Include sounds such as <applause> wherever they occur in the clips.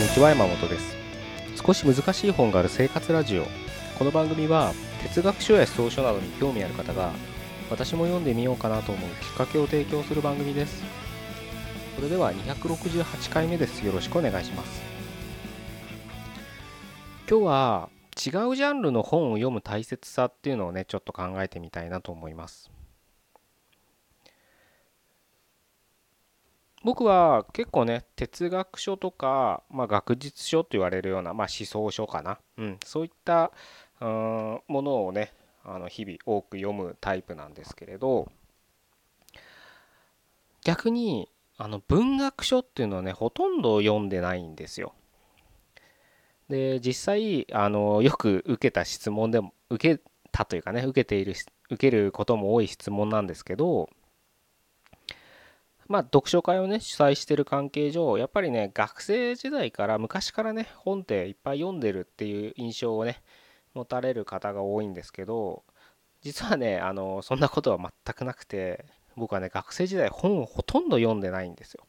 にちは山本です。少し難しい本がある生活ラジオ。この番組は哲学書や思想書などに興味ある方が私も読んでみようかなと思うきっかけを提供する番組です。それでは268回目です。よろしくお願いします。今日は違うジャンルの本を読む大切さっていうのをねちょっと考えてみたいなと思います。僕は結構ね哲学書とか、まあ、学術書と言われるような、まあ、思想書かな、うん、そういったうんものをねあの日々多く読むタイプなんですけれど逆にあの文学書っていうのはねほとんど読んでないんですよ。で実際あのよく受けた質問でも受けたというかね受けている受けることも多い質問なんですけどまあ、読書会をね、主催してる関係上、やっぱりね、学生時代から昔からね、本っていっぱい読んでるっていう印象をね、持たれる方が多いんですけど、実はね、あの、そんなことは全くなくて、僕はね、学生時代本をほとんど読んでないんですよ。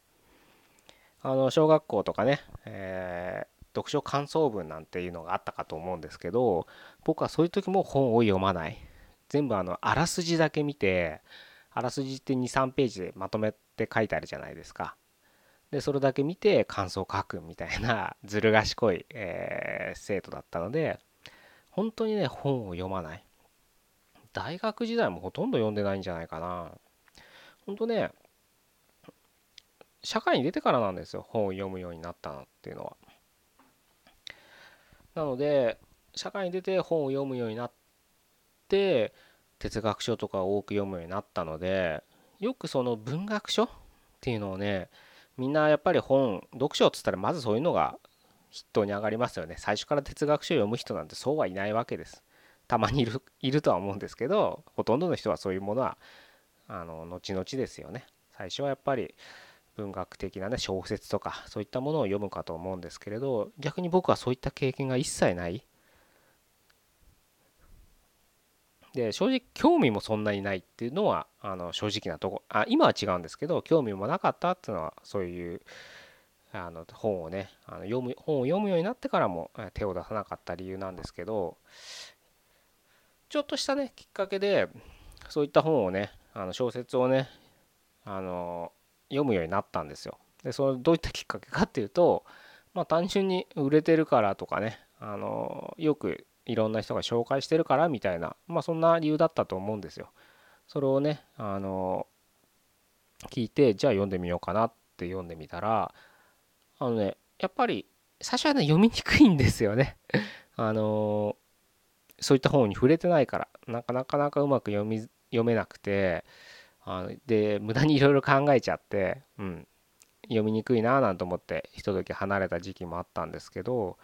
あの、小学校とかね、えー、読書感想文なんていうのがあったかと思うんですけど、僕はそういう時も本を読まない。全部あの、あらすじだけ見て、あらすじって23ページでまとめて書いてあるじゃないですか。でそれだけ見て感想を書くみたいな <laughs> ずる賢い、えー、生徒だったので本当にね本を読まない。大学時代もほとんど読んでないんじゃないかな。本当ね社会に出てからなんですよ本を読むようになったのっていうのは。なので社会に出て本を読むようになって哲学書とかを多く読むようになったのでよくその文学書っていうのをねみんなやっぱり本読書っつったらまずそういうのが筆頭に上がりますよね。最初から哲学書を読む人なんてそうはいないわけです。たまにいるいるとは思うんですけどほとんどの人はそういうものはあの後々ですよね。最初はやっぱり文学的なね小説とかそういったものを読むかと思うんですけれど逆に僕はそういった経験が一切ないで正直興味もそんなにないっていうのはあの正直なとこあ今は違うんですけど興味もなかったっていうのはそういうあの本をねあの読む本を読むようになってからも手を出さなかった理由なんですけどちょっとしたねきっかけでそういった本をねあの小説をねあの読むようになったんですよ。でそのどういったきっかけかっていうとまあ単純に売れてるからとかねあのよくいろんな人が紹介してるからみたいなまあそんな理由だったと思うんですよ。それをねあの聞いてじゃあ読んでみようかなって読んでみたらあのねやっぱり最初はね読みにくいんですよね。<laughs> あのそういった本に触れてないからなかなかなかうまく読み読めなくてあので無駄にいろいろ考えちゃって、うん、読みにくいななんて思ってひととき離れた時期もあったんですけど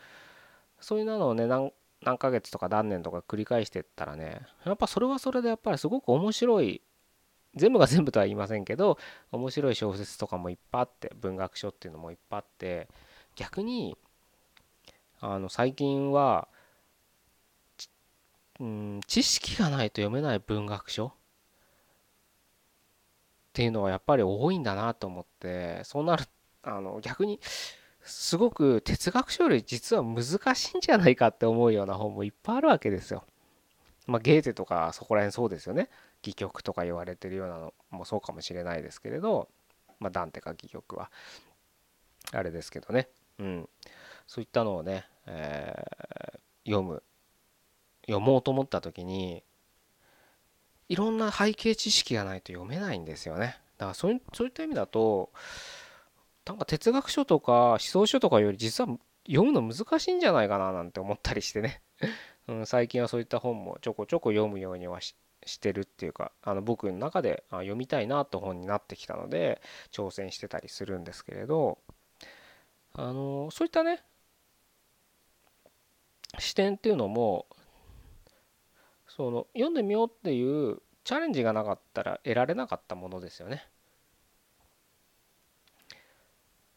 そういうのをね何ヶ月とか何年とか繰り返してったらねやっぱそれはそれでやっぱりすごく面白い全部が全部とは言いませんけど面白い小説とかもいっぱいあって文学書っていうのもいっぱいあって逆にあの最近はうん知識がないと読めない文学書っていうのはやっぱり多いんだなと思ってそうなるあの逆にすごく哲学書より実は難しいんじゃないかって思うような本もいっぱいあるわけですよ。まあ、ゲーテとかそこら辺そうですよね。戯曲とか言われてるようなのもそうかもしれないですけれど、まあ、ダンテか戯曲は。あれですけどね。うん。そういったのをね、えー、読む。読もうと思った時に、いろんな背景知識がないと読めないんですよね。だからそうそういった意味だと、なんか哲学書とか思想書とかより実は読むの難しいんじゃないかななんて思ったりしてね <laughs> うん、最近はそういった本もちょこちょこ読むようにはしてるっていうかあの僕の中で読みたいなと本になってきたので挑戦してたりするんですけれどあのそういったね視点っていうのもその読んでみようっていうチャレンジがなかったら得られなかったものですよね。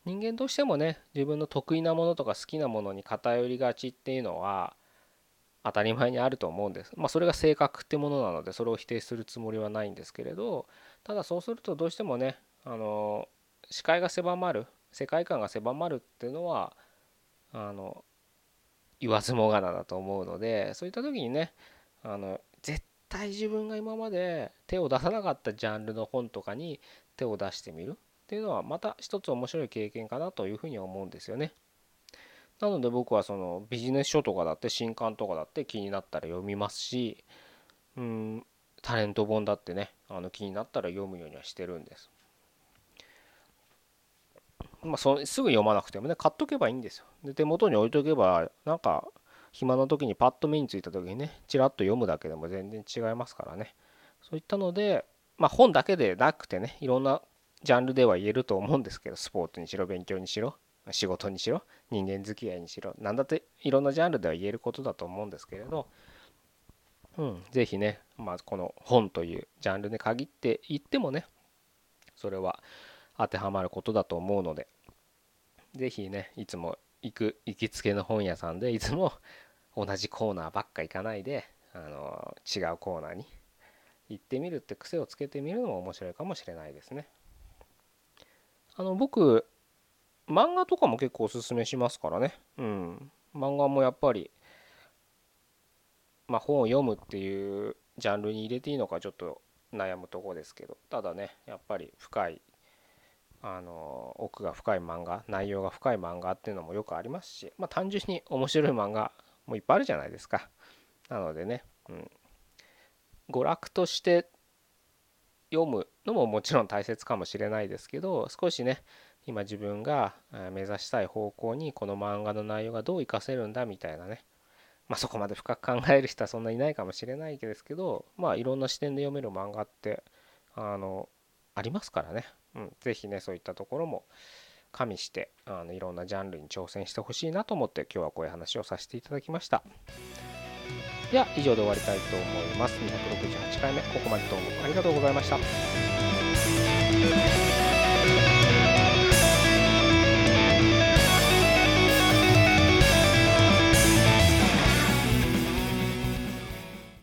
人間としてもね自分の得意なものとか好きなものに偏りがちっていうのは当たり前にあると思うんです。まあそれが性格ってものなのでそれを否定するつもりはないんですけれどただそうするとどうしてもねあの視界が狭まる世界観が狭まるっていうのはあの言わずもがなだと思うのでそういった時にねあの絶対自分が今まで手を出さなかったジャンルの本とかに手を出してみるっていうのはまた一つ面白い経験かなというふうに思うんですよね。なので僕はそのビジネス書とかだって新刊とかだって気になったら読みますしうんタレント本だってねあの気になったら読むようにはしてるんです。まあ、そすぐ読まなくてもね買っとけばいいんですよ。で手元に置いとけばなんか暇な時にパッと目についた時にねちらっと読むだけでも全然違いますからねそういったのでまあ本だけでなくてねいろんなジャンルでは言えると思うんですけどスポーツにしろ勉強にしろ仕事にしろ人間付き合いにしろ何だっていろんなジャンルでは言えることだと思うんですけれどうん、ぜひね、まあ、この本というジャンルに限って言ってもねそれは当てはまることだと思うのでぜひねいつも行く行きつけの本屋さんでいつも同じコーナーばっか行かないであの違うコーナーに行ってみるって癖をつけてみるのも面白いかもしれないですね。あの僕漫画とかも結構おすすめしますからね。うん。漫画もやっぱりまあ本を読むっていうジャンルに入れていいのかちょっと悩むとこですけどただねやっぱり深いあの奥が深い漫画内容が深い漫画っていうのもよくありますし、まあ、単純に面白い漫画もいっぱいあるじゃないですかなのでね、うん、娯楽として読むのももちろん大切かもしれないですけど少しね今自分が目指したい方向にこの漫画の内容がどう活かせるんだみたいなね。まあそこまで深く考える人はそんないないかもしれないですけどまあいろんな視点で読める漫画ってあのありますからね。うん、ぜひねそういったところも加味してあのいろんなジャンルに挑戦してほしいなと思って今日はこういう話をさせていただきました。では以上で終わりたいと思います。268回目ここまでどうもありがとうございました。